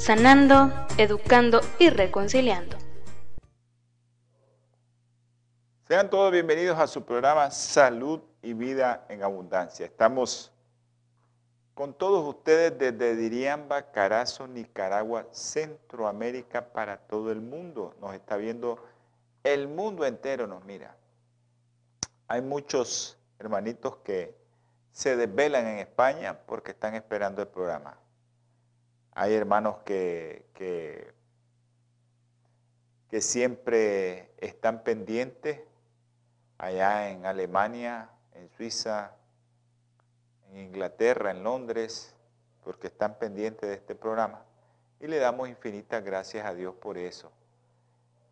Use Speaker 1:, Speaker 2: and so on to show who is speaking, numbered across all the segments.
Speaker 1: sanando, educando y reconciliando.
Speaker 2: Sean todos bienvenidos a su programa Salud y Vida en Abundancia. Estamos con todos ustedes desde Diriamba, Carazo, Nicaragua, Centroamérica, para todo el mundo. Nos está viendo el mundo entero, nos mira. Hay muchos hermanitos que se desvelan en España porque están esperando el programa. Hay hermanos que, que, siempre están pendientes allá en Alemania, en Suiza, en Inglaterra, en Londres, porque están pendientes de este programa. Y le damos infinitas gracias a Dios por eso,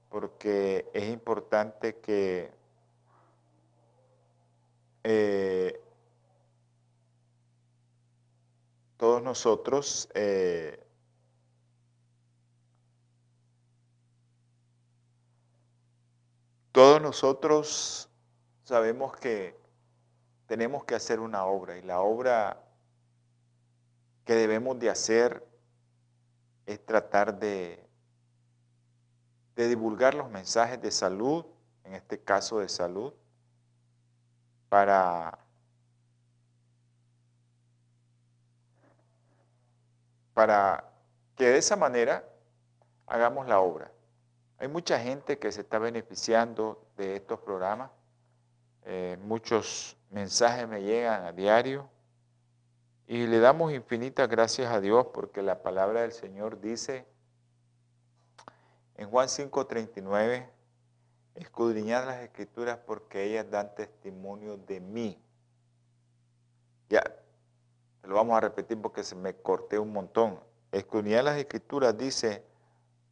Speaker 2: porque es importante que eh, todos nosotros eh, todos nosotros sabemos que tenemos que hacer una obra y la obra que debemos de hacer es tratar de, de divulgar los mensajes de salud, en este caso de salud, para para que de esa manera hagamos la obra. Hay mucha gente que se está beneficiando de estos programas. Eh, muchos mensajes me llegan a diario y le damos infinitas gracias a Dios porque la palabra del Señor dice en Juan 5:39, escudriñad las escrituras porque ellas dan testimonio de mí. Ya, lo vamos a repetir porque se me corté un montón. Escudriñad las escrituras dice,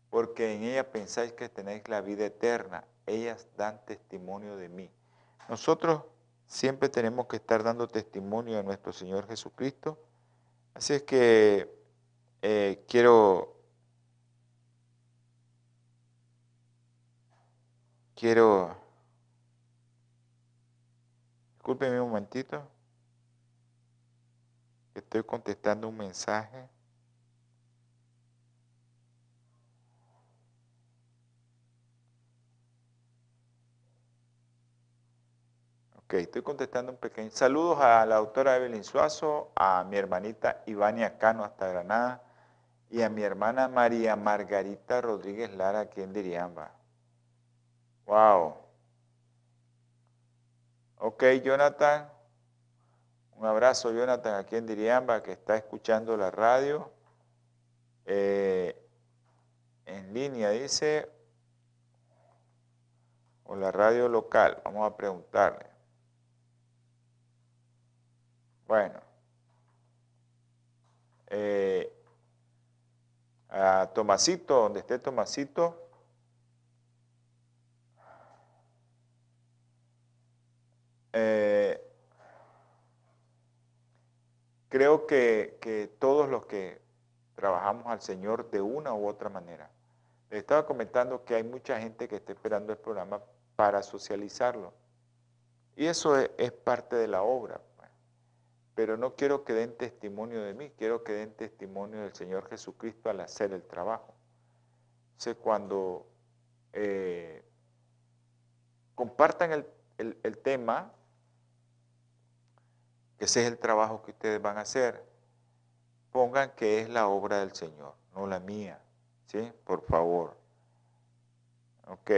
Speaker 2: porque en ellas pensáis que tenéis la vida eterna, ellas dan testimonio de mí. Nosotros siempre tenemos que estar dando testimonio de nuestro Señor Jesucristo. Así es que eh, quiero, quiero, discúlpeme un momentito. Estoy contestando un mensaje. Ok, estoy contestando un pequeño. Saludos a la doctora Evelyn Suazo, a mi hermanita Ivania Cano hasta Granada y a mi hermana María Margarita Rodríguez Lara aquí en Diriamba. Wow. Ok, Jonathan. Un abrazo, Jonathan, aquí en Diriamba, que está escuchando la radio. Eh, en línea, dice, o la radio local. Vamos a preguntarle. Bueno. Eh, a Tomasito, donde esté Tomasito. Eh, creo que, todos los que trabajamos al Señor de una u otra manera. Les estaba comentando que hay mucha gente que está esperando el programa para socializarlo. Y eso es, parte de la obra. Pues. Pero no quiero que den testimonio de mí, quiero que den testimonio del Señor Jesucristo al hacer el trabajo. Entonces, cuando eh, compartan el tema, que ese es el trabajo que ustedes van a hacer, pongan que es la obra del Señor, no la mía. ¿Sí? Por favor. Ok,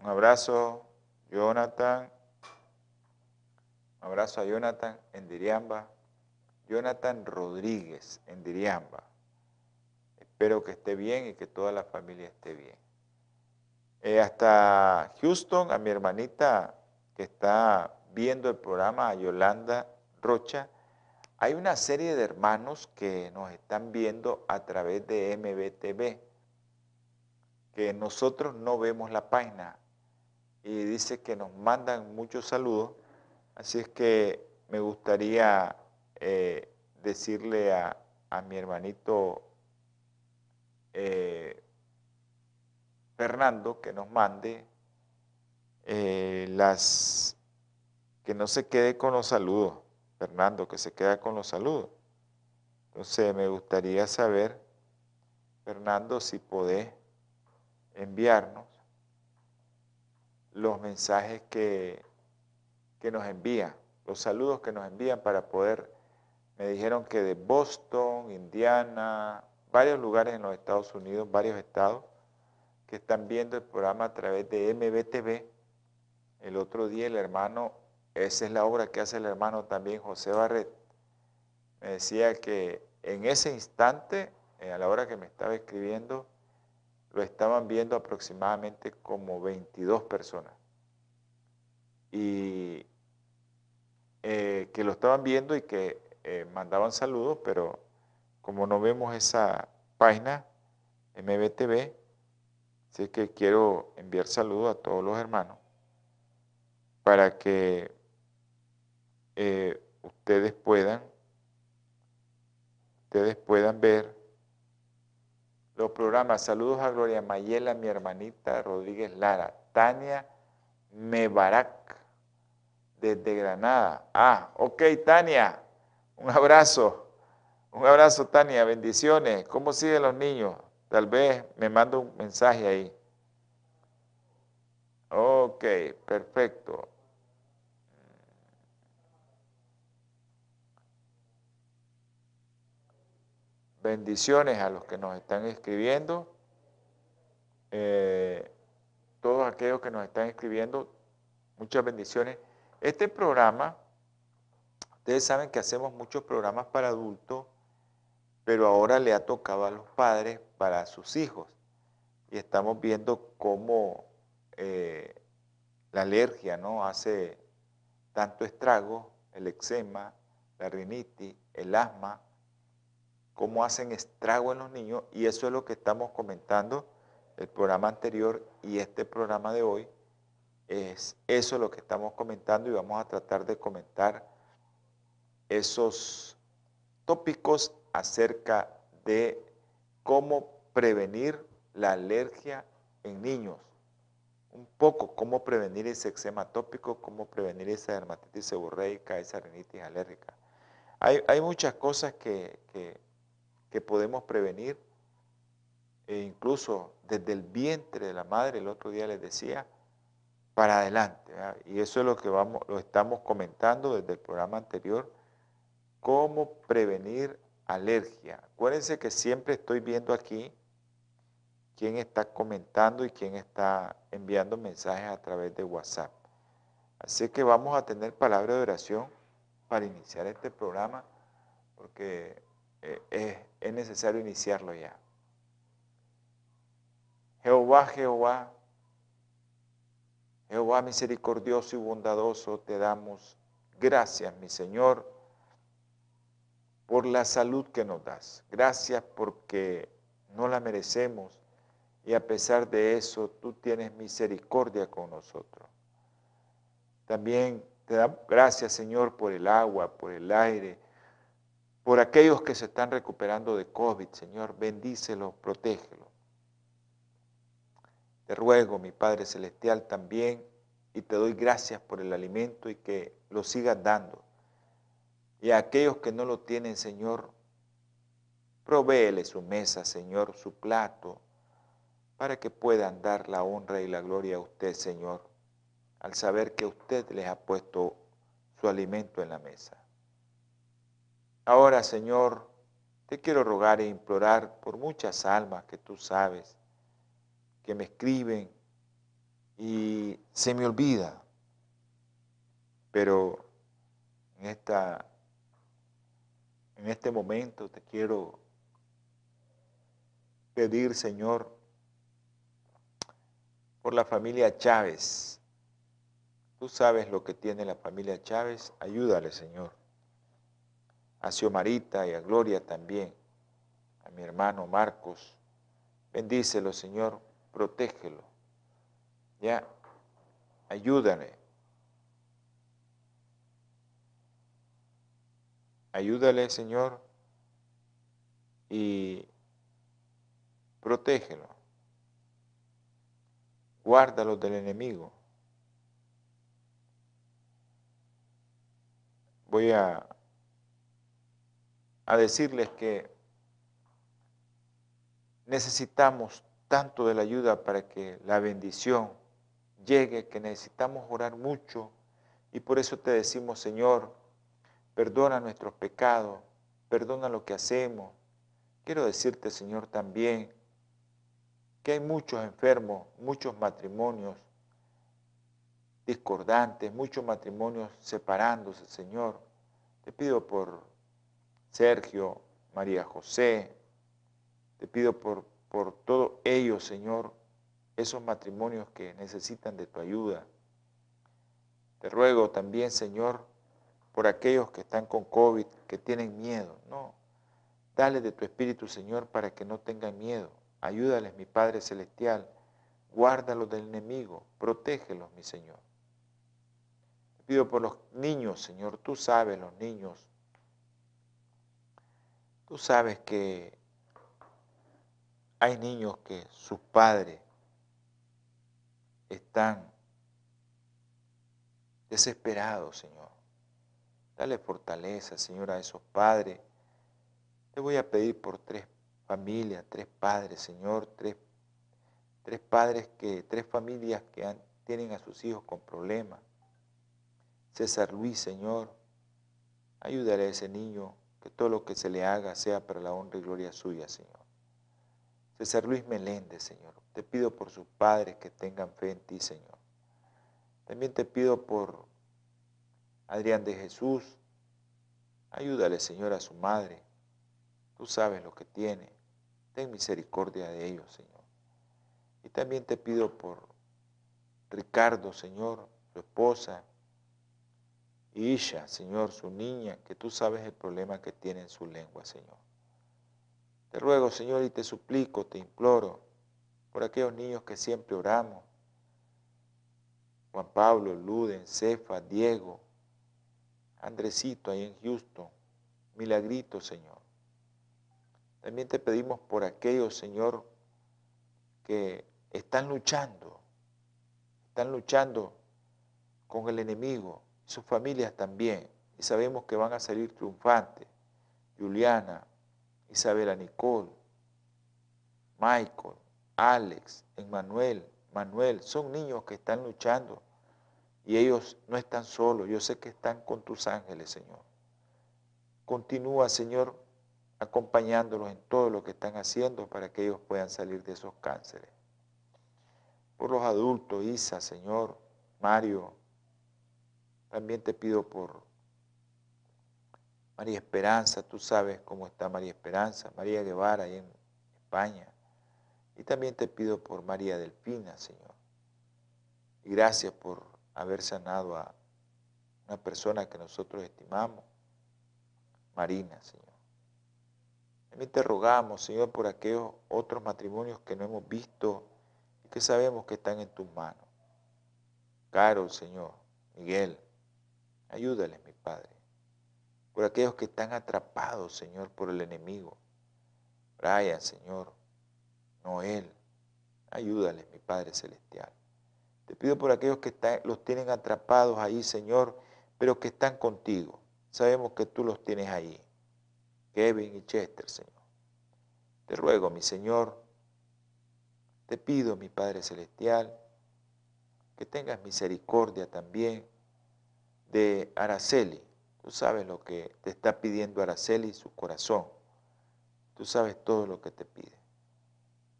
Speaker 2: un abrazo, Jonathan. Un abrazo a Jonathan en Diriamba. Jonathan Rodríguez en Diriamba. Espero que esté bien y que toda la familia esté bien. Eh, hasta Houston, a mi hermanita que está viendo el programa, a Yolanda Hay una serie de hermanos que nos están viendo a través de MBTV, que nosotros no vemos la página. Y dice que nos mandan muchos saludos, así es que me gustaría eh, decirle a, mi hermanito eh, Fernando que nos mande eh, las, que no se quede con los saludos, Fernando, que se quede con los saludos. Entonces me gustaría saber, Fernando, si podés enviarnos los mensajes que, que nos envían, los saludos que nos envían para poder, me dijeron que de Boston, Indiana, varios lugares en los Estados Unidos, varios estados, que están viendo el programa a través de MBTV. El otro día el hermano, esa es la obra que hace el hermano también, José Barret, me decía que en ese instante, eh, a la hora que me estaba escribiendo, lo estaban viendo aproximadamente como 22 personas. Y eh, que lo estaban viendo y que eh, mandaban saludos, pero como no vemos esa página, MBTV, Así que quiero enviar saludos a todos los hermanos para que eh, ustedes puedan ustedes puedan ver los programas. Saludos a Gloria Mayela, mi hermanita Rodríguez Lara, Tania Mebarak, desde Granada. Ah, ok, Tania, un abrazo. Un abrazo, Tania, bendiciones. ¿Cómo siguen los niños? Tal vez me manda un mensaje ahí. Ok, perfecto. Bendiciones a los que nos están escribiendo. Eh, todos aquellos que nos están escribiendo, muchas bendiciones. Este programa, ustedes saben que hacemos muchos programas para adultos, pero ahora le ha tocado a los padres para sus hijos. Y estamos viendo cómo eh, la alergia ¿no? hace tanto estrago, el eczema, la rinitis, el asma, cómo hacen estrago en los niños y eso es lo que estamos comentando el programa anterior y este programa de hoy es eso lo que estamos comentando y vamos a tratar de comentar esos tópicos acerca de cómo prevenir la alergia en niños. Un poco cómo prevenir ese eczema tópico, cómo prevenir esa dermatitis seborreica, esa rinitis alérgica. Hay, muchas cosas que, podemos prevenir, e incluso desde el vientre de la madre, el otro día les decía, para adelante. Y eso es lo que vamos, lo estamos comentando desde el programa anterior, cómo prevenir alergia. Acuérdense que siempre estoy viendo aquí quién está comentando y quién está enviando mensajes a través de WhatsApp. Así que vamos a tener palabra de oración para iniciar este programa, porque eh, es, es necesario iniciarlo ya. Jehová, Jehová, Jehová misericordioso y bondadoso, te damos gracias, mi Señor, por la salud que nos das. Gracias porque no la merecemos y a pesar de eso tú tienes misericordia con nosotros. También te damos gracias, Señor, por el agua, por el aire, por aquellos que se están recuperando de COVID, Señor, bendícelos, protégelos. Te ruego, mi Padre Celestial, también, y te doy gracias por el alimento y que lo sigas dando. Y a aquellos que no lo tienen, Señor, provéele su mesa, Señor, su plato, para que puedan dar la honra y la gloria a usted, Señor, al saber que usted les ha puesto su alimento en la mesa. Ahora, Señor, te quiero rogar e implorar por muchas almas que tú sabes, que me escriben y se me olvida, pero en, esta, en este momento te quiero pedir, Señor, por la familia Chávez. Tú sabes lo que tiene la familia Chávez, ayúdale, Señor. A Xiomarita y a Gloria también, a mi hermano Marcos. Bendícelo, Señor, protégelo. Ya, ayúdale. Ayúdale, Señor, y protégelo. Guárdalo del enemigo. Voy a, a decirles que necesitamos tanto de la ayuda para que la bendición llegue, que necesitamos orar mucho y por eso te decimos, Señor, perdona nuestros pecados, perdona lo que hacemos. Quiero decirte, Señor, también que hay muchos enfermos, muchos matrimonios discordantes, muchos matrimonios separándose, Señor. Te pido por Sergio, María José, te pido por, por todos ellos, Señor, esos matrimonios que necesitan de tu ayuda. Te ruego también, Señor, por aquellos que están con COVID, que tienen miedo. No, dale de tu Espíritu, Señor, para que no tengan miedo. Ayúdales, mi Padre Celestial. Guárdalos del enemigo. Protégelos, mi Señor. Te pido por los niños, Señor. Tú sabes los niños. Tú sabes que hay niños que sus padres están desesperados, Señor. Dale fortaleza, Señor, a esos padres. Te voy a pedir por tres familias, tres padres, Señor, tres, tres padres que, tres familias que tienen a sus hijos con problemas. César Luis, Señor, ayúdale a ese niño, que todo lo que se le haga sea para la honra y gloria suya, Señor. César Luis Meléndez, Señor, te pido por sus padres que tengan fe en ti, Señor. También te pido por Adrián de Jesús. Ayúdale, Señor, a su madre. Tú sabes lo que tiene. Ten misericordia de ellos, Señor. Y también te pido por Ricardo, Señor, su esposa, Isha, Señor, su niña, que tú sabes el problema que tiene en su lengua, Señor. Te ruego, Señor, y te suplico, te imploro, por aquellos niños que siempre oramos. Juan Pablo, Luden, Cefa, Diego, Andresito ahí en Houston, Milagrito, Señor. También te pedimos por aquellos, Señor, que están luchando, están luchando con el enemigo, sus familias también, y sabemos que van a salir triunfantes. Juliana, Isabela Nicole, Michael, Alex, Emmanuel, Manuel, son niños que están luchando y ellos no están solos, yo sé que están con tus ángeles, Señor. Continúa, Señor, acompañándolos en todo lo que están haciendo para que ellos puedan salir de esos cánceres. Por los adultos, Isa, Señor, Mario, también te pido por María Esperanza, tú sabes cómo está María Esperanza, María Guevara ahí en España. Y también te pido por María Delfina, Señor. Y gracias por haber sanado a una persona que nosotros estimamos, Marina, Señor. También te rogamos, Señor, por aquellos otros matrimonios que no hemos visto y que sabemos que están en tus manos. Carol, Señor, Miguel, ayúdales, mi Padre. Por aquellos que están atrapados, Señor, por el enemigo. Brian, Señor, Noel, ayúdales, mi Padre Celestial. Te pido por aquellos que los tienen atrapados ahí, Señor, pero que están contigo. Sabemos que tú los tienes ahí. Kevin y Chester, Señor. Te ruego, mi Señor, te pido, mi Padre Celestial, que tengas misericordia también de Araceli. Tú sabes lo que te está pidiendo Araceli, su corazón. Tú sabes todo lo que te pide.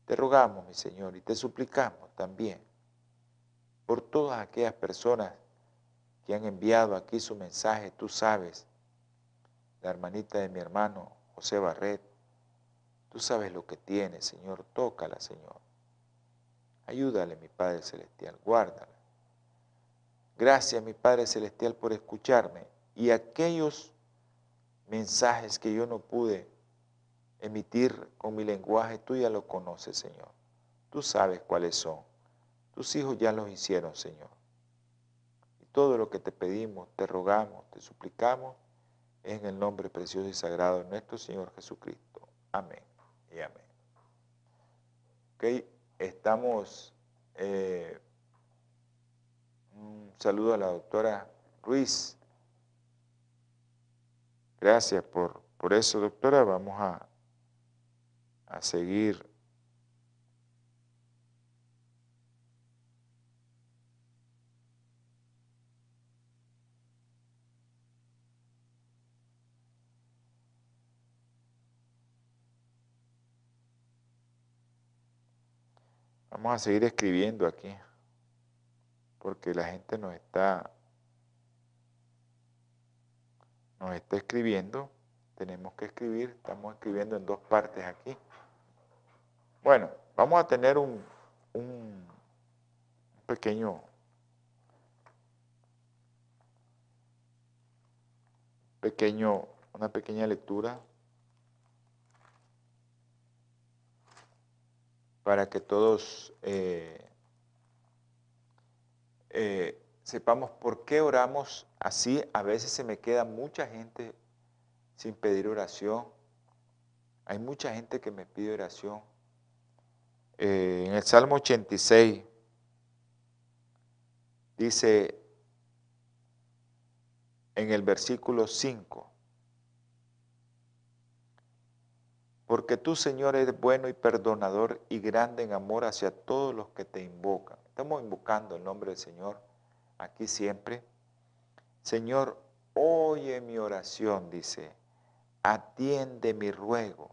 Speaker 2: Te rogamos, mi Señor, y te suplicamos también por todas aquellas personas que han enviado aquí su mensaje, tú sabes, la hermanita de mi hermano José Barret, tú sabes lo que tiene, Señor, tócala, Señor. Ayúdale, mi Padre Celestial, guárdala. Gracias, mi Padre Celestial, por escucharme. Y aquellos mensajes que yo no pude emitir con mi lenguaje, tú ya lo conoces, Señor. Tú sabes cuáles son. Tus hijos ya los hicieron, Señor. Y todo lo que te pedimos, te rogamos, te suplicamos, es en el nombre precioso y sagrado de nuestro Señor Jesucristo. Amén y amén. Ok, estamos... Eh, un saludo a la doctora Ruiz. Gracias por, por eso, doctora. Vamos a, a seguir Vamos a seguir escribiendo aquí, porque la gente nos está, nos está escribiendo, tenemos que escribir, estamos escribiendo en dos partes aquí. Bueno, vamos a tener un, un pequeño pequeño, una pequeña lectura para que todos eh, eh, sepamos por qué oramos así. A veces se me queda mucha gente sin pedir oración. Hay mucha gente que me pide oración. Eh, en el Salmo 86 dice en el versículo 5, Porque tú, Señor, eres bueno y perdonador y grande en amor hacia todos los que te invocan. Estamos invocando el nombre del Señor aquí siempre. Señor, oye mi oración, dice, atiende mi ruego.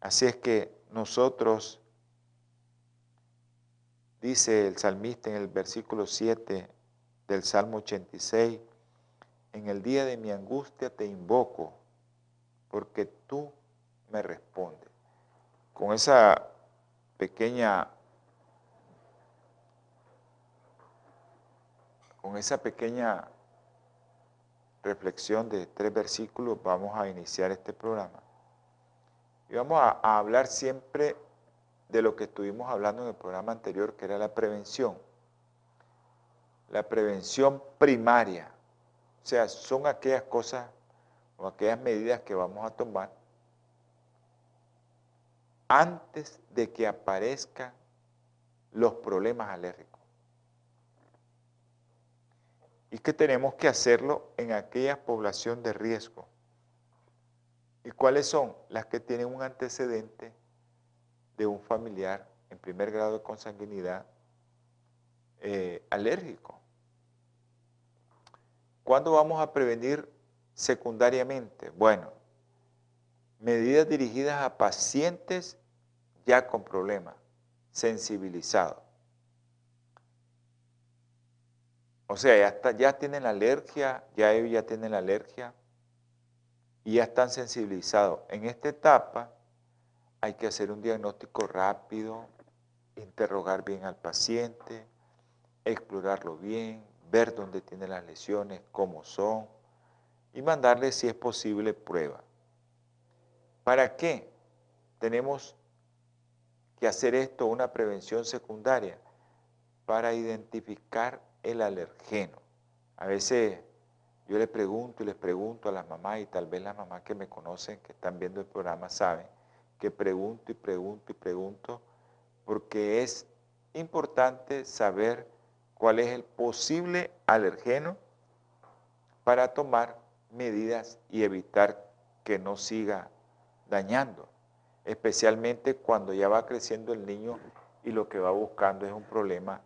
Speaker 2: Así es que nosotros, dice el salmista en el versículo 7 del Salmo 86, en el día de mi angustia te invoco porque tú me respondes. Con esa pequeña, con esa pequeña reflexión de tres versículos vamos a iniciar este programa. Y vamos a, a hablar siempre de lo que estuvimos hablando en el programa anterior, que era la prevención. La prevención primaria. O sea, son aquellas cosas o aquellas medidas que vamos a tomar antes de que aparezcan los problemas alérgicos. Y que tenemos que hacerlo en aquella población de riesgo. ¿Y cuáles son? Las que tienen un antecedente de un familiar en primer grado de consanguinidad eh, alérgico. ¿Cuándo vamos a prevenir secundariamente? Bueno, medidas dirigidas a pacientes ya con problemas, sensibilizados. O sea, ya, tienen la alergia, ya ellos ya tienen la alergia y ya están sensibilizados. En esta etapa hay que hacer un diagnóstico rápido, interrogar bien al paciente, explorarlo bien, ver dónde tiene las lesiones, cómo son, y mandarle, si es posible, prueba. ¿Para qué tenemos que hacer esto, una prevención secundaria? Para identificar el alergeno. A veces yo le pregunto y les pregunto a las mamás, y tal vez las mamás que me conocen, que están viendo el programa, saben que pregunto y pregunto y pregunto, porque es importante saber cuál es el posible alergeno para tomar medidas y evitar que no siga dañando, especialmente cuando ya va creciendo el niño y lo que va buscando es un problema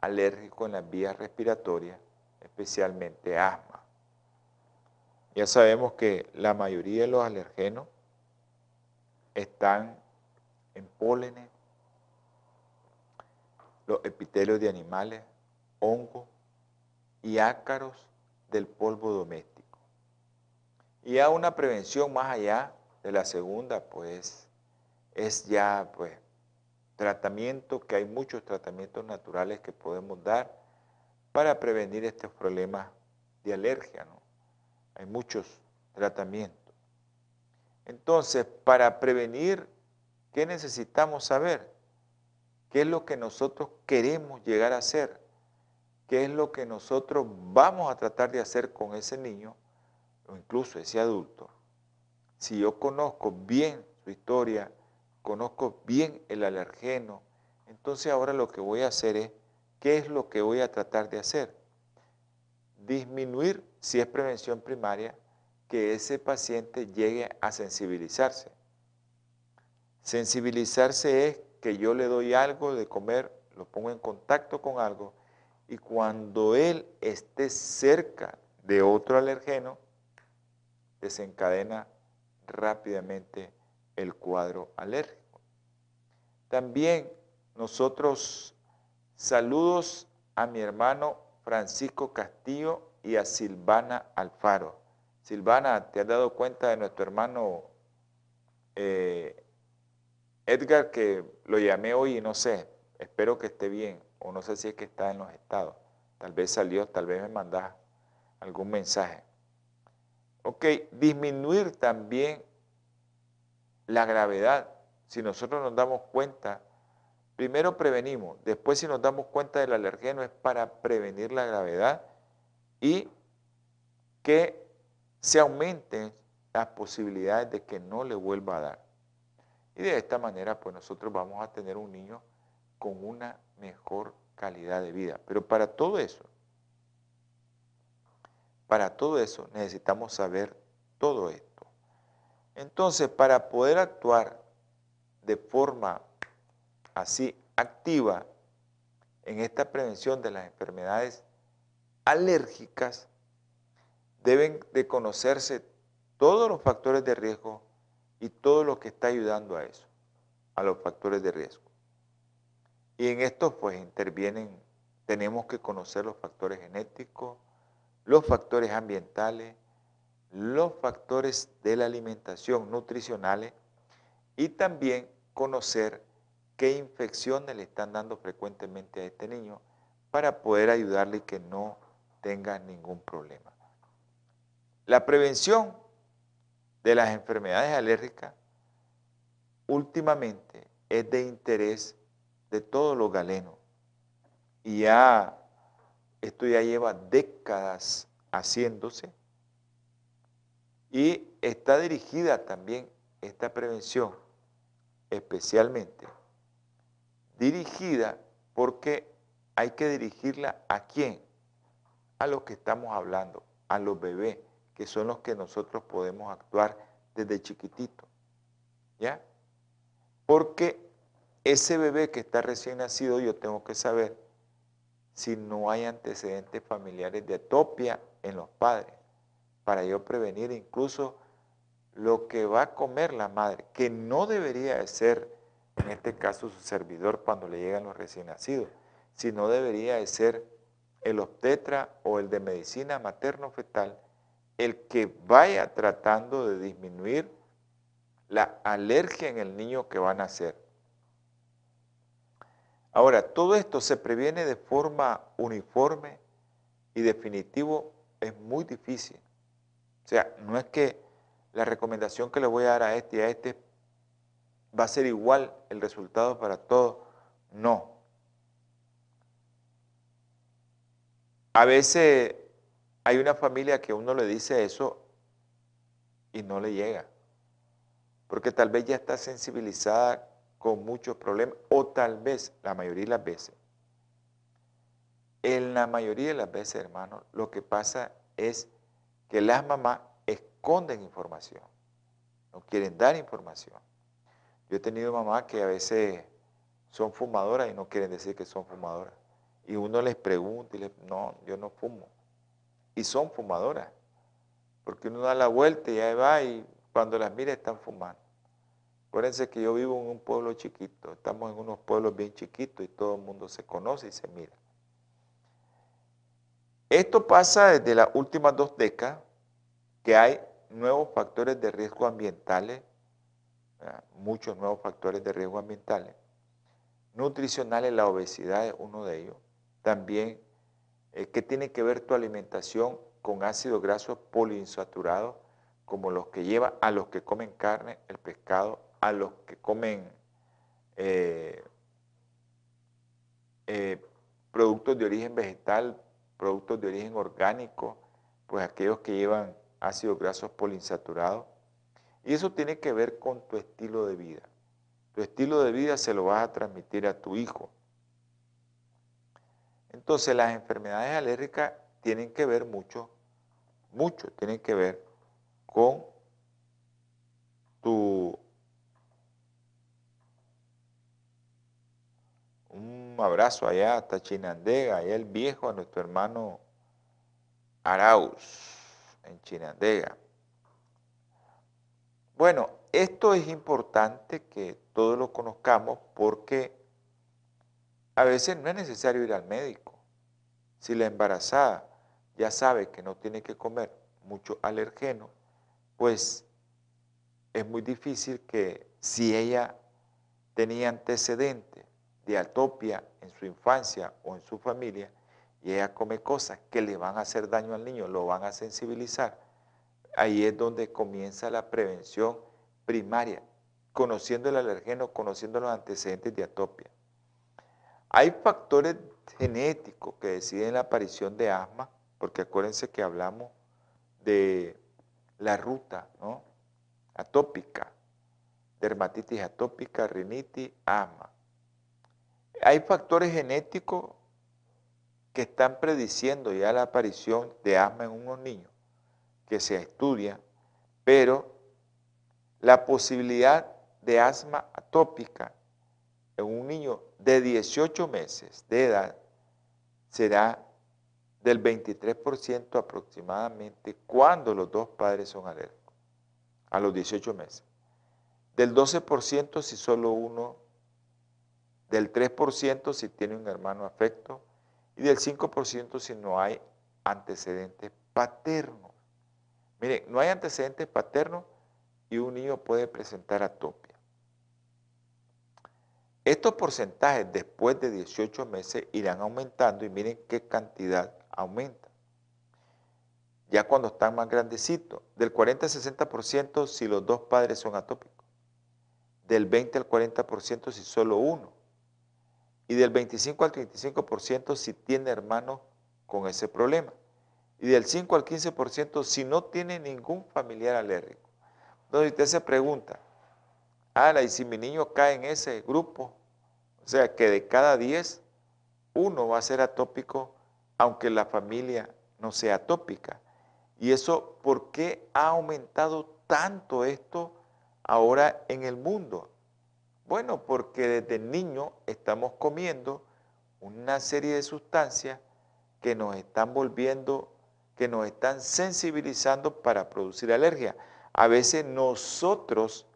Speaker 2: alérgico en las vías respiratorias, especialmente asma. Ya sabemos que la mayoría de los alergenos están en pólenes, los epitelios de animales, hongos y ácaros del polvo doméstico. Y a una prevención más allá de la segunda, pues es ya pues tratamiento, que hay muchos tratamientos naturales que podemos dar para prevenir estos problemas de alergia. ¿no? Hay muchos tratamientos. Entonces, para prevenir, ¿qué necesitamos saber? ¿Qué es lo que nosotros queremos llegar a hacer? ¿Qué es lo que nosotros vamos a tratar de hacer con ese niño o incluso ese adulto? Si yo conozco bien su historia, conozco bien el alergeno, entonces ahora lo que voy a hacer es, ¿qué es lo que voy a tratar de hacer? Disminuir, si es prevención primaria, que ese paciente llegue a sensibilizarse. Sensibilizarse es que yo le doy algo de comer, lo pongo en contacto con algo y cuando él esté cerca de otro alergeno, desencadena rápidamente el cuadro alérgico. También nosotros saludos a mi hermano Francisco Castillo y a Silvana Alfaro. Silvana, ¿te has dado cuenta de nuestro hermano eh, Edgar que lo llamé hoy y no sé, espero que esté bien o no sé si es que está en los estados. Tal vez salió, tal vez me mandas algún mensaje. Ok, disminuir también la gravedad. Si nosotros nos damos cuenta, primero prevenimos, después si nos damos cuenta del alergeno es para prevenir la gravedad y que se aumenten las posibilidades de que no le vuelva a dar. Y de esta manera, pues nosotros vamos a tener un niño con una mejor calidad de vida. Pero para todo eso, para todo eso necesitamos saber todo esto. Entonces, para poder actuar de forma así activa en esta prevención de las enfermedades alérgicas, deben de conocerse todos los factores de riesgo y todo lo que está ayudando a eso, a los factores de riesgo. Y en esto pues intervienen, tenemos que conocer los factores genéticos, los factores ambientales, los factores de la alimentación nutricionales y también conocer qué infecciones le están dando frecuentemente a este niño para poder ayudarle y que no tenga ningún problema. La prevención de las enfermedades alérgicas últimamente es de interés de todos los galenos. Y ya esto ya lleva décadas haciéndose y está dirigida también esta prevención, especialmente dirigida porque hay que dirigirla a quién? A los que estamos hablando, a los bebés que son los que nosotros podemos actuar desde chiquitito. ¿Ya? Porque ese bebé que está recién nacido, yo tengo que saber si no hay antecedentes familiares de atopia en los padres, para yo prevenir incluso lo que va a comer la madre, que no debería de ser, en este caso, su servidor cuando le llegan los recién nacidos, sino debería de ser el obstetra o el de medicina materno-fetal, el que vaya tratando de disminuir la alergia en el niño que va a nacer. Ahora, todo esto se previene de forma uniforme y definitivo es muy difícil. O sea, no es que la recomendación que le voy a dar a este y a este va a ser igual el resultado para todos. No. A veces hay una familia que uno le dice eso y no le llega, porque tal vez ya está sensibilizada con muchos problemas, tal vez, la mayoría de las veces, en la mayoría de las veces, hermano, lo que pasa es que las mamás esconden información, no quieren dar información. Yo he tenido mamás que a veces son fumadoras y no quieren decir que son fumadoras. Y uno les pregunta y les, no, yo no fumo y son fumadoras. Porque uno da la vuelta y ahí va y cuando las mira están fumando. Acuérdense que yo vivo en un pueblo chiquito, estamos en unos pueblos bien chiquitos y todo el mundo se conoce y se mira. Esto pasa desde las últimas dos décadas, que hay nuevos factores de riesgo ambientales, muchos nuevos factores de riesgo ambientales. Nutricionales, la obesidad es uno de ellos. También eh, ¿Qué tiene que ver tu alimentación con ácido graso poliinsaturado, como los que lleva a los que comen carne, el pescado, a los que comen eh, eh, productos de origen vegetal, productos de origen orgánico, pues aquellos que llevan ácidos grasos poliinsaturados. Y eso tiene que ver con tu estilo de vida. Tu estilo de vida se lo vas a transmitir a tu hijo. Entonces las enfermedades alérgicas tienen que ver mucho, mucho, tienen que ver con tu un abrazo allá hasta Chinandega, allá el viejo a nuestro hermano Arauz en Chinandega. Bueno, esto es importante que todos lo conozcamos porque a veces no es necesario ir al médico. Si la embarazada ya sabe que no tiene que comer mucho alergeno, pues es muy difícil que si ella tenía antecedentes de atopia en su infancia o en su familia y ella come cosas que le van a hacer daño al niño, lo van a sensibilizar, ahí es donde comienza la prevención primaria, conociendo el alergeno, conociendo los antecedentes de atopia. Hay factores genéticos que deciden la aparición de asma, porque acuérdense que hablamos de la ruta ¿no? atópica, dermatitis atópica, rinitis, asma. Hay factores genéticos que están prediciendo ya la aparición de asma en unos niños que se estudia, pero la posibilidad de asma atópica en un niño de 18 meses de edad será del 23% aproximadamente cuando los dos padres son alérgicos, a los 18 meses. Del 12% si solo uno, del 3% si tiene un hermano afecto y del 5% si no hay antecedentes paternos. Miren, no hay antecedentes paternos y un niño puede presentar atopia. Estos porcentajes después de 18 meses irán aumentando y miren qué cantidad aumenta. Ya cuando están más grandecitos, del 40 al 60% si los dos padres son atópicos, del 20 al 40% si solo uno, y del 25 al 35% si tiene hermanos con ese problema, y del 5 al 15% si no tiene ningún familiar alérgico. Entonces usted se pregunta, Ala, y si mi niño cae en ese grupo, o sea que de cada 10, uno va a ser atópico, aunque la familia no sea atópica. Y eso, ¿por qué ha aumentado tanto esto ahora en el mundo? Bueno, porque desde niño estamos comiendo una serie de sustancias que nos están volviendo, que nos están sensibilizando para producir alergia. A veces nosotros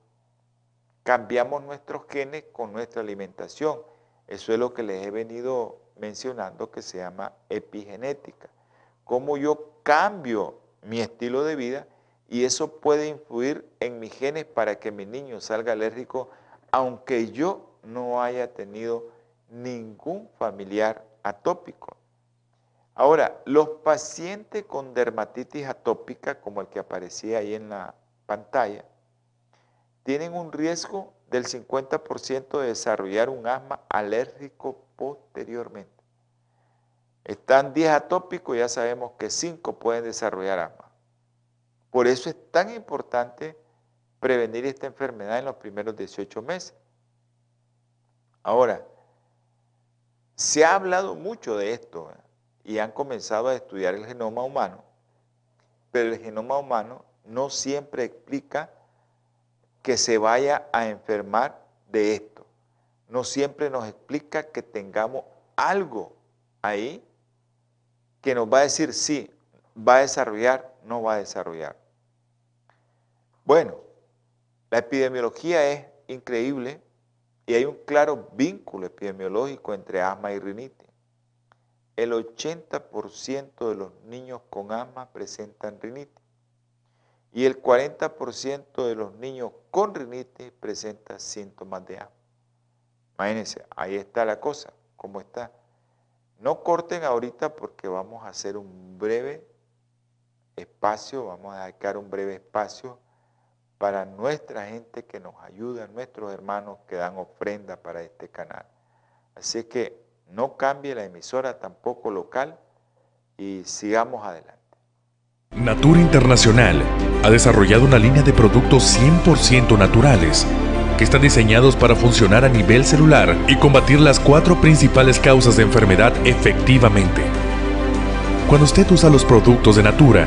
Speaker 2: cambiamos nuestros genes con nuestra alimentación. Eso es lo que les he venido mencionando que se llama epigenética. Cómo yo cambio mi estilo de vida y eso puede influir en mis genes para que mi niño salga alérgico, aunque yo no haya tenido ningún familiar atópico. Ahora, los pacientes con dermatitis atópica, como el que aparecía ahí en la pantalla, tienen un riesgo del 50% de desarrollar un asma alérgico posteriormente. Están 10 atópicos, ya sabemos que 5 pueden desarrollar asma. Por eso es tan importante prevenir esta enfermedad en los primeros 18 meses. Ahora, se ha hablado mucho de esto ¿eh? y han comenzado a estudiar el genoma humano, pero el genoma humano no siempre explica que se vaya a enfermar de esto. No siempre nos explica que tengamos algo ahí que nos va a decir si va a desarrollar, no va a desarrollar. Bueno, la epidemiología es increíble y hay un claro vínculo epidemiológico entre asma y rinitis. El 80% de los niños con asma presentan rinitis y el 40% de los niños con rinitis presenta síntomas de asma. Imagínense, ahí está la cosa, cómo está. No corten ahorita porque vamos a hacer un breve espacio, vamos a dedicar un breve espacio para nuestra gente que nos ayuda, nuestros hermanos que dan ofrenda para este canal. Así que no cambie la emisora tampoco local y sigamos adelante.
Speaker 3: Natura Internacional ha desarrollado una línea de productos 100% naturales que están diseñados para funcionar a nivel celular y combatir las cuatro principales causas de enfermedad efectivamente. Cuando usted usa los productos de Natura,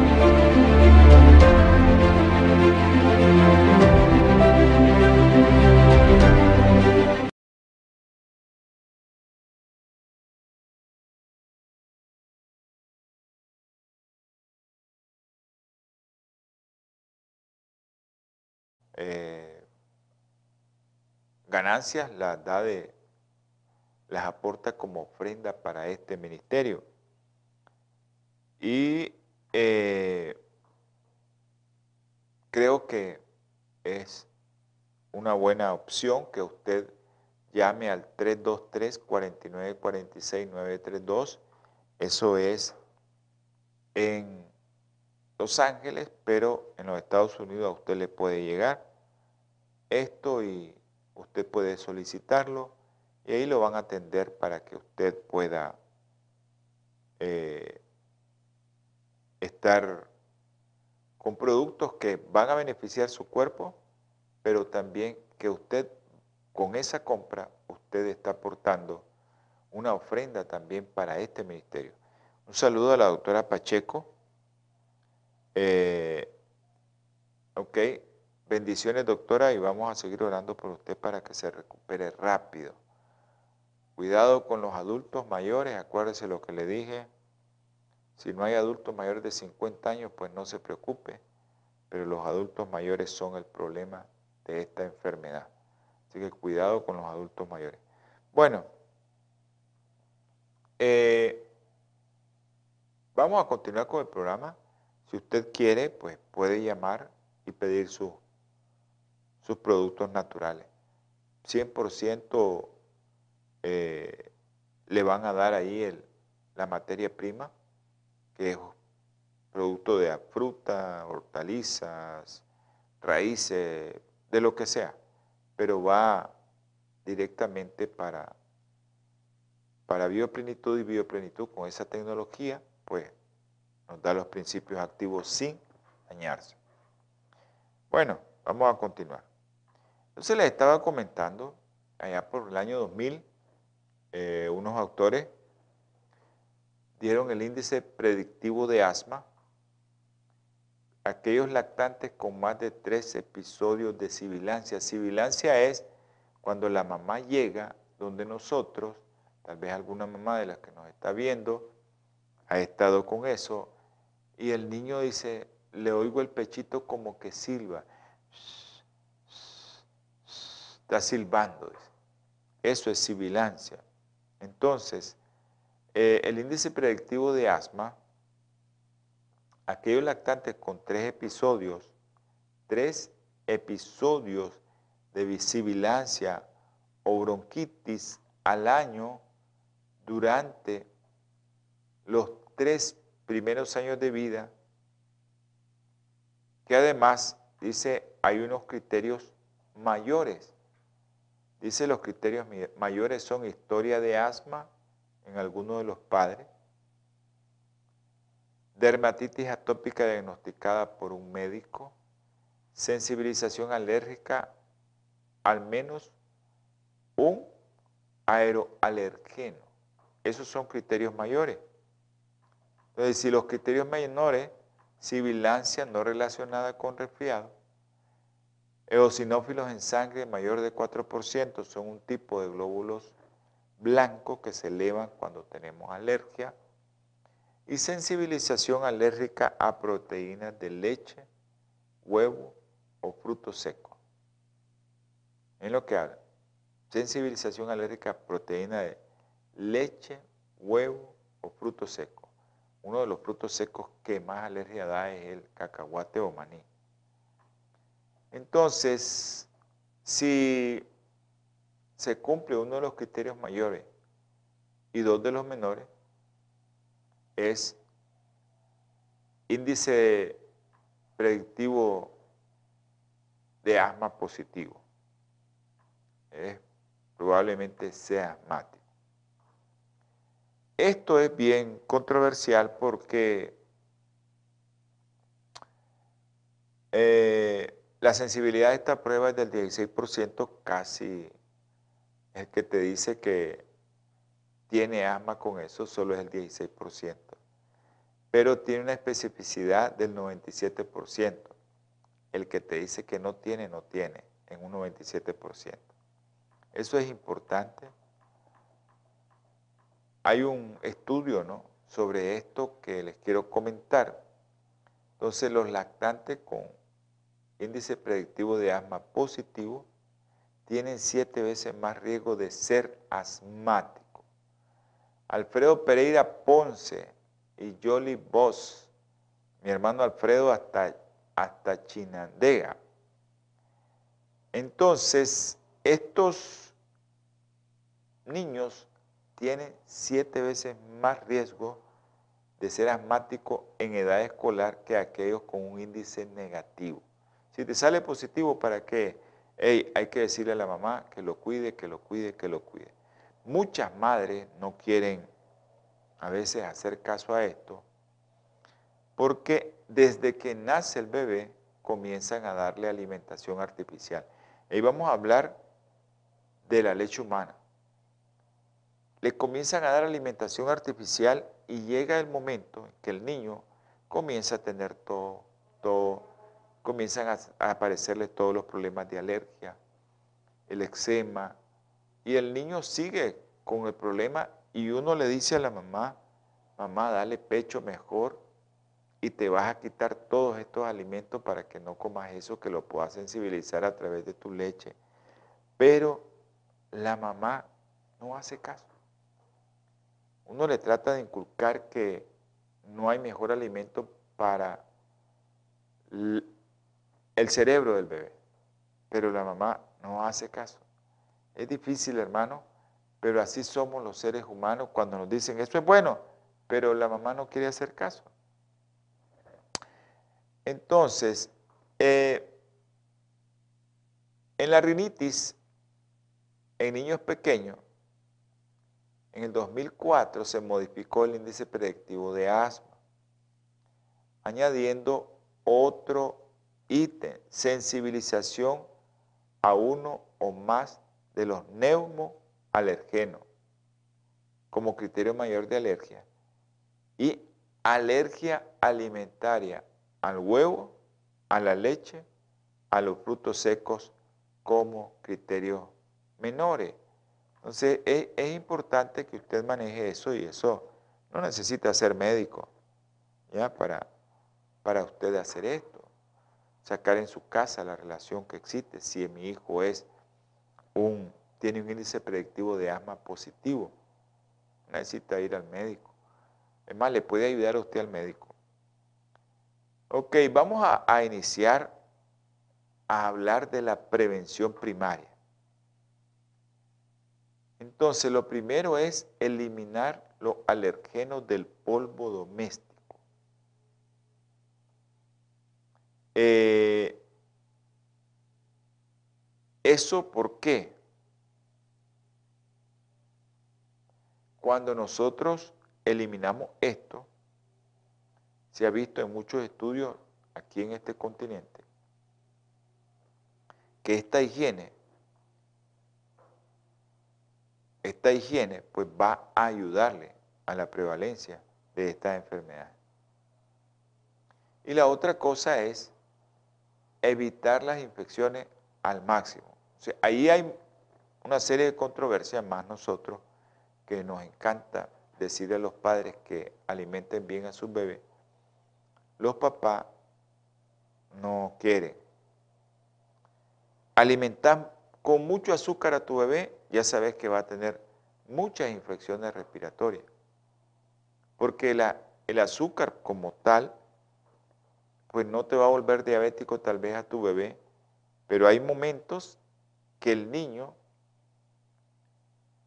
Speaker 2: Eh, ganancias las da de, las aporta como ofrenda para este ministerio. Y eh, creo que es una buena opción que usted llame al 323-4946-932. Eso es en Los Ángeles, pero en los Estados Unidos a usted le puede llegar esto y usted puede solicitarlo y ahí lo van a atender para que usted pueda eh, estar con productos que van a beneficiar su cuerpo, pero también que usted con esa compra, usted está aportando una ofrenda también para este ministerio. Un saludo a la doctora Pacheco. Eh, ok, bendiciones doctora y vamos a seguir orando por usted para que se recupere rápido. Cuidado con los adultos mayores, acuérdese lo que le dije. Si no hay adultos mayores de 50 años, pues no se preocupe, pero los adultos mayores son el problema de esta enfermedad. Así que cuidado con los adultos mayores. Bueno, eh, vamos a continuar con el programa. Si usted quiere, pues puede llamar y pedir sus productos naturales. 100% eh, le van a dar ahí la materia prima, que es producto de fruta, hortalizas, raíces, de lo que sea, pero va directamente para, para bioplenitud y bioplenitud con esa tecnología, pues nos da los principios activos sin dañarse. Bueno, vamos a continuar. Entonces les estaba comentando, allá por el año 2000, eh, unos autores dieron el índice predictivo de asma aquellos lactantes con más de tres episodios de sibilancia. Sibilancia es cuando la mamá llega donde nosotros, tal vez alguna mamá de las que nos está viendo, ha estado con eso, y el niño dice, le oigo el pechito como que silba, está silbando. Eso es sibilancia. Entonces, eh, el índice predictivo de asma, aquellos lactantes con tres episodios, tres episodios de visibilancia o bronquitis al año durante los tres primeros años de vida, que además dice hay unos criterios mayores Dice los criterios mayores son historia de asma en algunos de los padres, dermatitis atópica diagnosticada por un médico, sensibilización alérgica, al menos un aeroalergeno. Esos son criterios mayores. Entonces, si los criterios menores, sibilancia no relacionada con resfriado, Eosinófilos en sangre mayor de 4% son un tipo de glóbulos blancos que se elevan cuando tenemos alergia y sensibilización alérgica a proteínas de leche, huevo o fruto seco. En lo que habla, sensibilización alérgica a proteínas de leche, huevo o fruto seco. uno de los frutos secos que más alergia da es el cacahuate o maní. Entonces, si se cumple uno de los criterios mayores y dos de los menores, es índice predictivo de asma positivo. probablemente sea asmático. Esto es bien controversial porque eh, la sensibilidad de esta prueba es del 16%, casi el que te dice que tiene asma con eso, solo es el 16%. Pero tiene una especificidad del 97%. El que te dice que no tiene, no tiene, en un 97%. Eso es importante. Hay un estudio ¿no? sobre esto que les quiero comentar. Entonces los lactantes con índice predictivo de asma positivo tienen siete veces más riesgo de ser asmático. Alfredo Pereira Ponce y Jolly Boss, mi hermano Alfredo hasta, hasta Chinandega. Entonces, estos niños tienen siete veces más riesgo de ser asmático en edad escolar que aquellos con un índice negativo. Si te sale positivo, ¿para qué? hay que decirle a la mamá que lo cuide, que lo cuide, que lo cuide. Muchas madres no quieren a veces hacer caso a esto porque desde que nace el bebé comienzan a darle alimentación artificial. Y vamos a hablar de la leche humana. Le comienzan a dar alimentación artificial y llega el momento en que el niño comienza a tener todo, todo comienzan a, aparecerle todos los problemas de alergia, el eczema, y el niño sigue con el problema y uno le dice a la mamá, mamá, dale pecho mejor y te vas a quitar todos estos alimentos para que no comas eso, que lo puedas sensibilizar a través de tu leche. Pero la mamá no hace caso. Uno le trata de inculcar que no hay mejor alimento para el cerebro del bebé. Pero la mamá no hace caso. Es difícil, hermano, pero así somos los seres humanos cuando nos dicen, esto es bueno, pero la mamá no quiere hacer caso. Entonces, eh, en la rinitis, en niños pequeños, en el 2004 se modificó el índice predictivo de asma, añadiendo otro ítem, sensibilización a uno o más de los neumoalergenos como criterio mayor de alergia y alergia alimentaria al huevo, a la leche, a los frutos secos como criterio menores. Entonces es, es, importante que usted maneje eso y eso no necesita ser médico para, para usted hacer esto sacar en su casa la relación que existe. Si mi hijo es un, tiene un índice predictivo de asma positivo, necesita ir al médico. Es más, le puede ayudar a usted al médico. Ok, vamos a, a iniciar a hablar de la prevención primaria. Entonces, lo primero es eliminar los alergenos del polvo doméstico. Eh, ¿Eso por qué? Cuando nosotros eliminamos esto, se ha visto en muchos estudios aquí en este continente, que esta higiene, esta higiene pues va a ayudarle a la prevalencia de estas enfermedades. Y la otra cosa es evitar las infecciones al máximo. ahí hay una serie de controversias más nosotros que nos encanta decirle a los padres que alimenten bien a sus bebés. Los papás no quieren. Alimentar con mucho azúcar a tu bebé, ya sabes que va a tener muchas infecciones respiratorias. Porque el azúcar como tal, pues no te va a volver diabético tal vez a tu bebé, pero hay momentos que el niño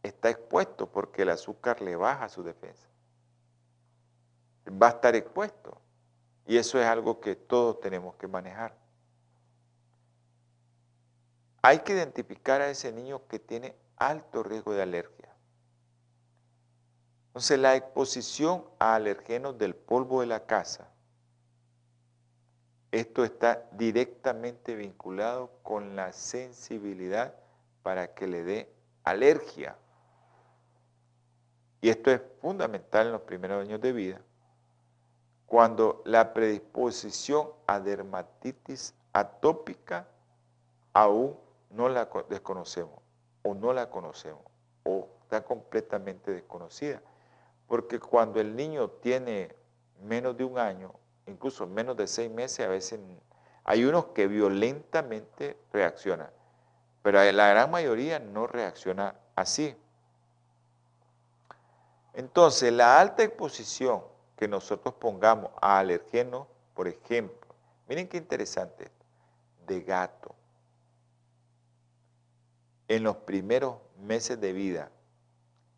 Speaker 2: está expuesto porque el azúcar le baja su defensa. Va a estar expuesto. Y eso es algo que todos tenemos que manejar. Hay que identificar a ese niño que tiene alto riesgo de alergia. Entonces, la exposición a alergenos del polvo de la casa, esto está directamente vinculado con la sensibilidad para que le dé alergia. Y esto es fundamental en los primeros años de vida, cuando la predisposición a dermatitis atópica aún no la desconocemos o no la conocemos o está completamente desconocida. Porque cuando el niño tiene menos de un año, incluso menos de seis meses, a veces hay unos que violentamente reaccionan, pero la gran mayoría no reacciona así. Entonces, la alta exposición que nosotros pongamos a alergenos, por ejemplo, miren qué interesante de gato, en los primeros meses de vida,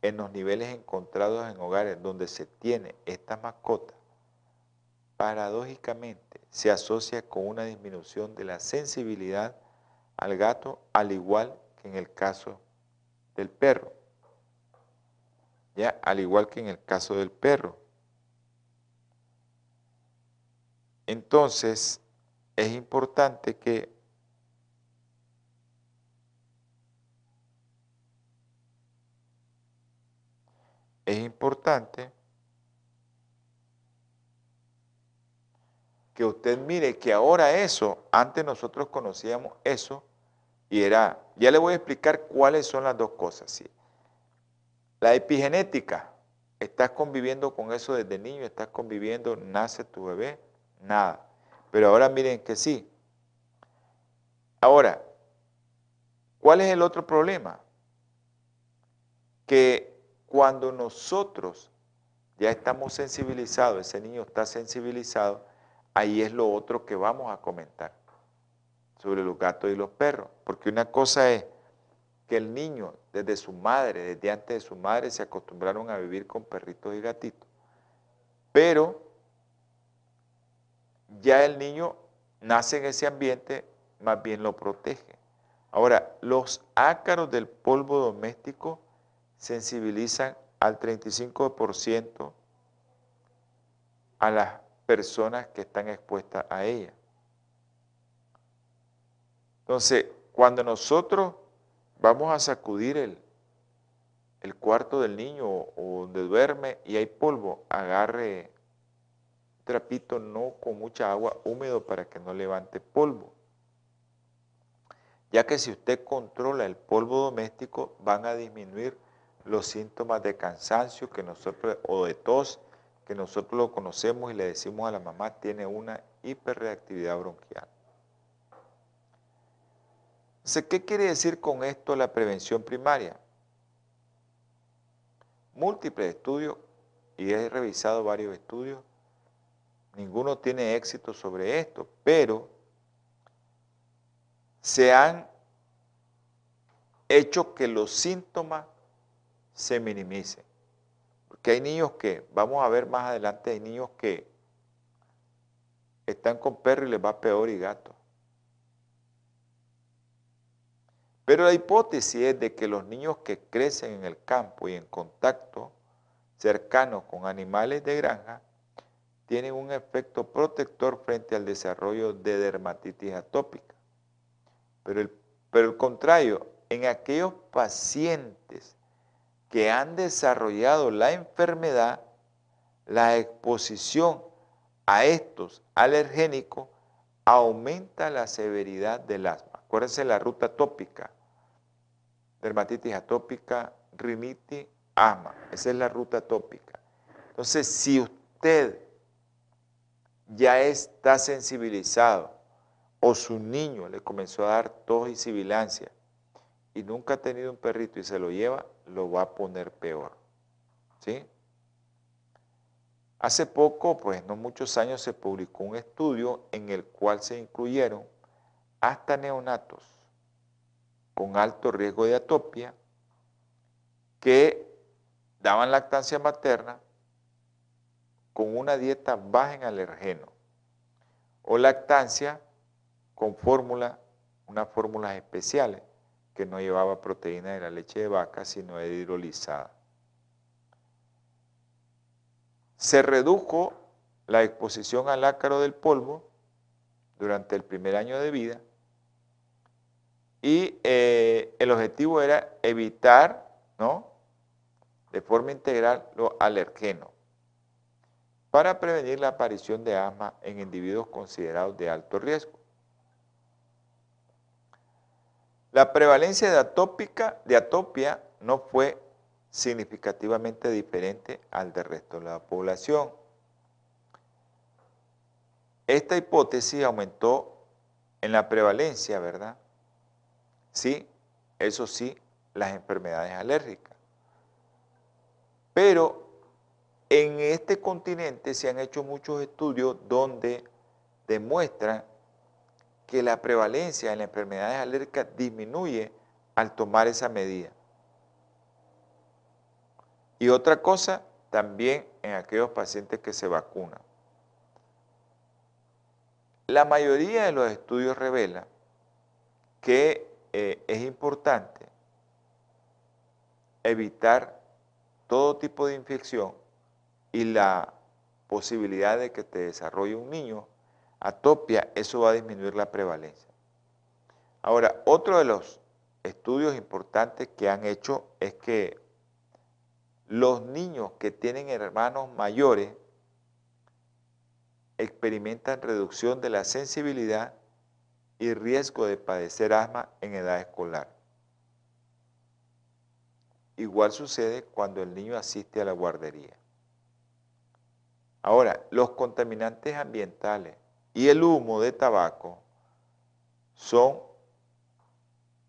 Speaker 2: en los niveles encontrados en hogares donde se tiene esta mascota, paradójicamente se asocia con una disminución de la sensibilidad al gato, al igual que en el caso del perro. ¿ya? Al igual que en el caso del perro. Entonces, es importante que es importante que usted mire que ahora eso, antes nosotros conocíamos eso y era, ya le voy a explicar cuáles son las dos cosas. ¿sí? La epigenética, estás conviviendo con eso desde niño, estás conviviendo, nace tu bebé, nada. Pero ahora miren que sí. Ahora, ¿cuál es el otro problema? Que cuando nosotros ya estamos sensibilizados, ese niño está sensibilizado, ahí es lo otro que vamos a comentar sobre los gatos y los perros. Porque una cosa es que el niño desde su madre, desde antes de su madre, se acostumbraron a vivir con perritos y gatitos. Pero ya el niño nace en ese ambiente, más bien lo protege. Ahora, los ácaros del polvo doméstico sensibilizan al 35% a las personas que están expuestas a ella. Entonces, cuando nosotros vamos a sacudir el, el cuarto del niño o, donde duerme y hay polvo, agarre trapito no con mucha agua húmedo para que no levante polvo. Ya que si usted controla el polvo doméstico, van a disminuir los síntomas de cansancio que nosotros, o de tos que nosotros lo conocemos y le decimos a la mamá tiene una hiperreactividad bronquial. ¿qué quiere decir con esto la prevención primaria? Múltiples estudios, y he revisado varios estudios, ninguno tiene éxito sobre esto, pero se han hecho que los síntomas se minimicen. Porque hay niños que, vamos a ver más adelante, hay niños que están con perro y les va peor y gato. Pero la hipótesis es de que los niños que crecen en el campo y en contacto cercano con animales de granja tienen un efecto protector frente al desarrollo de dermatitis atópica. Pero el, pero el contrario, en aquellos pacientes que han desarrollado la enfermedad, la exposición a estos alergénicos aumenta la severidad del asma. Acuérdense la ruta tópica dermatitis atópica, rinitis, asma. Esa es la ruta atópica. Entonces, si usted ya está sensibilizado o su niño le comenzó a dar tos y sibilancia y nunca ha tenido un perrito y se lo lleva, lo va a poner peor. ¿Sí? Hace poco, pues no muchos años, se publicó un estudio en el cual se incluyeron hasta neonatos con alto riesgo de atopia que daban lactancia materna con una dieta baja en alergeno o lactancia con fórmula, unas fórmulas especiales que no llevaba proteína de la leche de vaca, sino hidrolizada. Se redujo la exposición al ácaro del polvo durante el primer año de vida y eh, el objetivo era evitar, ¿no? De forma integral los alergenos para prevenir la aparición de asma en individuos considerados de alto riesgo. La prevalencia de, atópica, de atopia no fue significativamente diferente al del resto de la población. Esta hipótesis aumentó en la prevalencia, ¿verdad? Sí, eso sí, las enfermedades alérgicas. Pero en este continente se han hecho muchos estudios donde demuestran que la prevalencia en las enfermedades alérgicas disminuye al tomar esa medida. Y otra cosa, también en aquellos pacientes que se vacunan. La mayoría de los estudios revela que eh, es importante evitar todo tipo de infección y la posibilidad de que te desarrolle un niño atopia, eso va a disminuir la prevalencia. Ahora, otro de los estudios importantes que han hecho es que los niños que tienen hermanos mayores experimentan reducción de la sensibilidad y riesgo de padecer asma en edad escolar. Igual sucede cuando el niño asiste a la guardería. Ahora, los contaminantes ambientales y el humo de tabaco son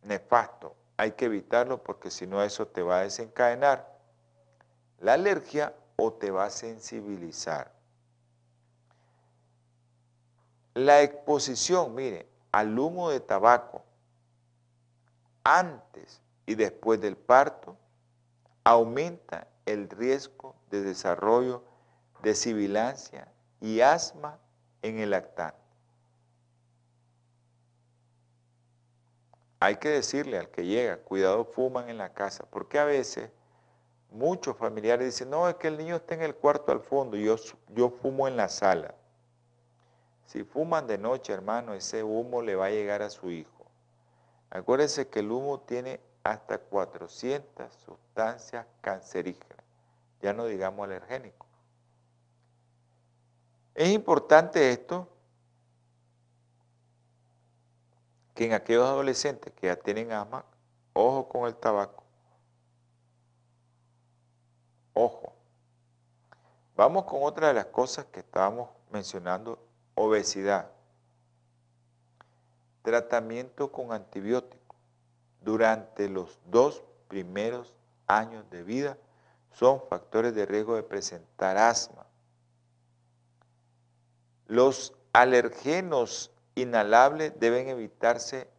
Speaker 2: nefastos. Hay que evitarlo porque si no eso te va a desencadenar la alergia o te va a sensibilizar. La exposición, mire, al humo de tabaco antes y después del parto aumenta el riesgo de desarrollo de sibilancia y asma en el lactante. Hay que decirle al que llega, cuidado, fuman en la casa, porque a veces muchos familiares dicen, no, es que el niño está en el cuarto al fondo, yo, yo fumo en la sala. Si fuman de noche, hermano, ese humo le va a llegar a su hijo. Acuérdense que el humo tiene hasta 400 sustancias cancerígenas, ya no digamos alergénicos. Es importante esto, que en aquellos adolescentes que ya tienen asma, ojo con el tabaco. Ojo. Vamos con otra de las cosas que estábamos mencionando, obesidad. Tratamiento con antibióticos durante los dos primeros años de vida son factores de riesgo de presentar asma. Los alergenos inhalables deben evitarse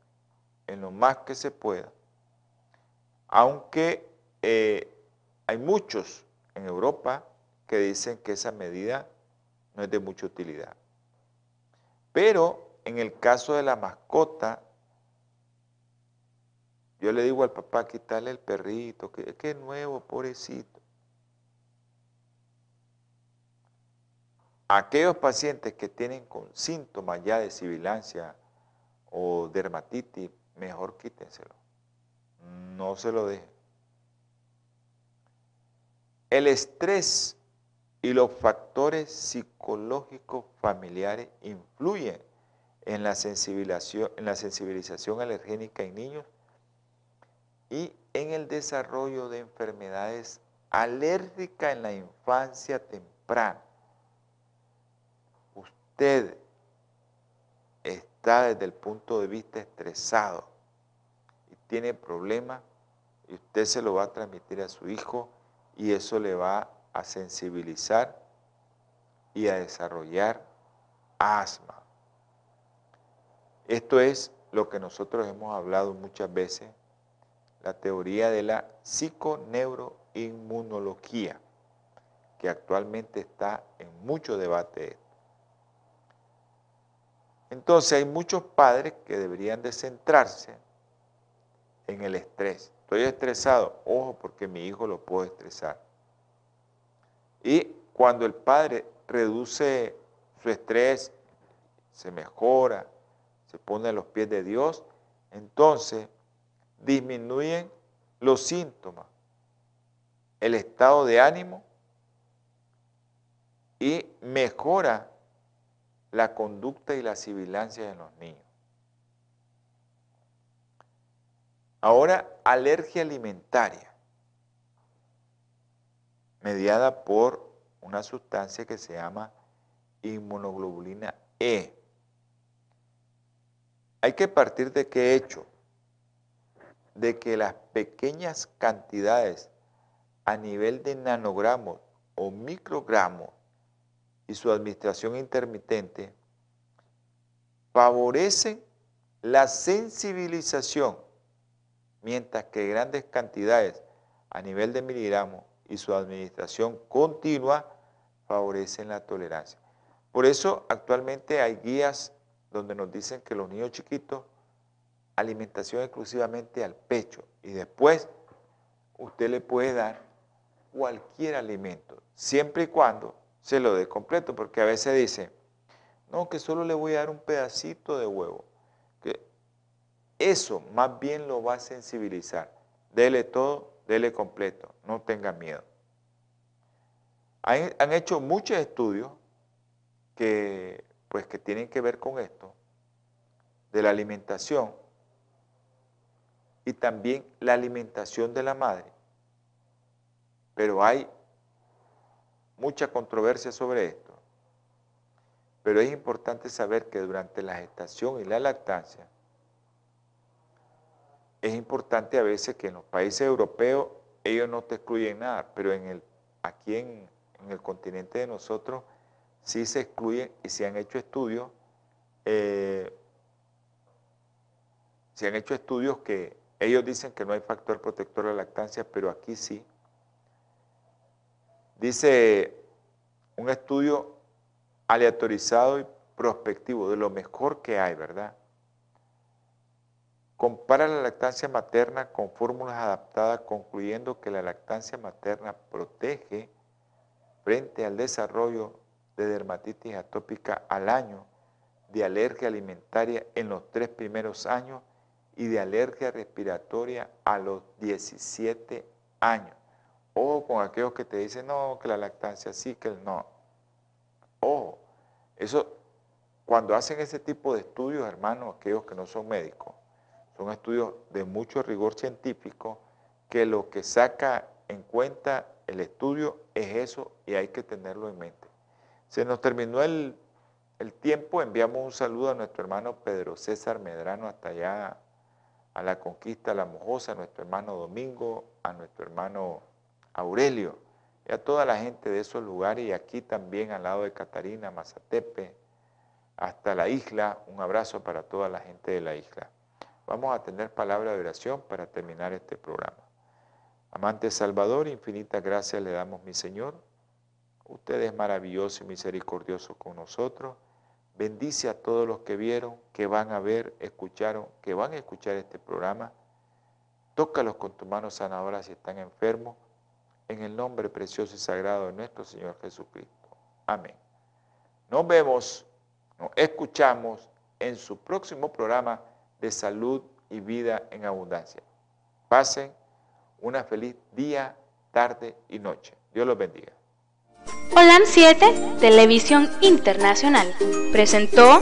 Speaker 2: en lo más que se pueda, aunque eh, hay muchos en Europa que dicen que esa medida no es de mucha utilidad. Pero en el caso de la mascota, yo le digo al papá, quitarle el perrito, que, que nuevo, pobrecito. Aquellos pacientes que tienen con síntomas ya de sibilancia o dermatitis, mejor quítenselo. No se lo dejen. El estrés y los factores psicológicos familiares influyen en la sensibilización, en la sensibilización alergénica en niños y en el desarrollo de enfermedades alérgicas en la infancia temprana usted está desde el punto de vista estresado y tiene problemas, y usted se lo va a transmitir a su hijo y eso le va a sensibilizar y a desarrollar asma. Esto es lo que nosotros hemos hablado muchas veces, la teoría de la psiconeuroinmunología, que actualmente está en mucho debate. Entonces hay muchos padres que deberían de centrarse en el estrés. Estoy estresado, ojo, porque mi hijo lo puede estresar. Y cuando el padre reduce su estrés, se mejora, se pone a los pies de Dios, entonces disminuyen los síntomas, el estado de ánimo y mejora la conducta y la sibilancia de los niños. Ahora, alergia alimentaria, mediada por una sustancia que se llama inmunoglobulina E. Hay que partir de qué hecho, de que las pequeñas cantidades a nivel de nanogramos o microgramos y su administración intermitente favorecen la sensibilización mientras que grandes cantidades a nivel de miligramos y su administración continua favorecen la tolerancia. Por eso actualmente hay guías donde nos dicen que los niños chiquitos, alimentación exclusivamente al pecho y después usted le puede dar cualquier alimento, siempre y cuando se lo dé completo, porque a veces dice, no, que solo le voy a dar un pedacito de huevo. Eso más bien lo va a sensibilizar. Dele todo, dele completo, no tenga miedo. Han, hecho muchos estudios que, pues, que tienen que ver con esto, de la alimentación y también la alimentación de la madre. Pero hay mucha controversia sobre esto. Pero es importante saber que durante la gestación y la lactancia, es importante a veces que en los países europeos ellos no te excluyen nada, pero aquí en, el continente de nosotros sí se excluyen y se han hecho estudios, eh, se han hecho estudios que ellos dicen que no hay factor protector de la lactancia, pero aquí sí. Dice un estudio aleatorizado y prospectivo de lo mejor que hay, ¿verdad? Compara la lactancia materna con fórmulas adaptadas, concluyendo que la lactancia materna protege frente al desarrollo de dermatitis atópica al año, de alergia alimentaria en los tres primeros años y de alergia respiratoria a los 17 años. Ojo con aquellos que te dicen, no, que la lactancia sí, que el no. Ojo, eso, cuando hacen ese tipo de estudios, hermanos, aquellos que no son médicos, son estudios de mucho rigor científico que lo que saca en cuenta el estudio es eso y hay que tenerlo en mente. Se nos terminó el, tiempo, enviamos un saludo a nuestro hermano Pedro César Medrano hasta allá a la conquista La Mojosa, a nuestro hermano Domingo, a nuestro hermano Aurelio y a toda la gente de esos lugares y aquí también al lado de Catarina, Mazatepe, hasta la isla, un abrazo para toda la gente de la isla. Vamos a tener palabra de oración para terminar este programa. Amante Salvador, infinitas gracias le damos, mi Señor. Usted es maravilloso y misericordioso con nosotros. Bendice a todos los que vieron, que van a ver, escucharon, que van a escuchar este programa. Tócalos con tu mano sanadora si están enfermos. En el nombre precioso y sagrado de nuestro Señor Jesucristo. Amén. Nos vemos, nos escuchamos en su próximo programa de salud y vida en abundancia. Pasen una feliz día, tarde y noche. Dios los bendiga.
Speaker 1: Holan 7, Televisión Internacional, presentó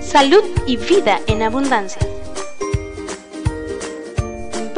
Speaker 1: Salud y Vida en Abundancia.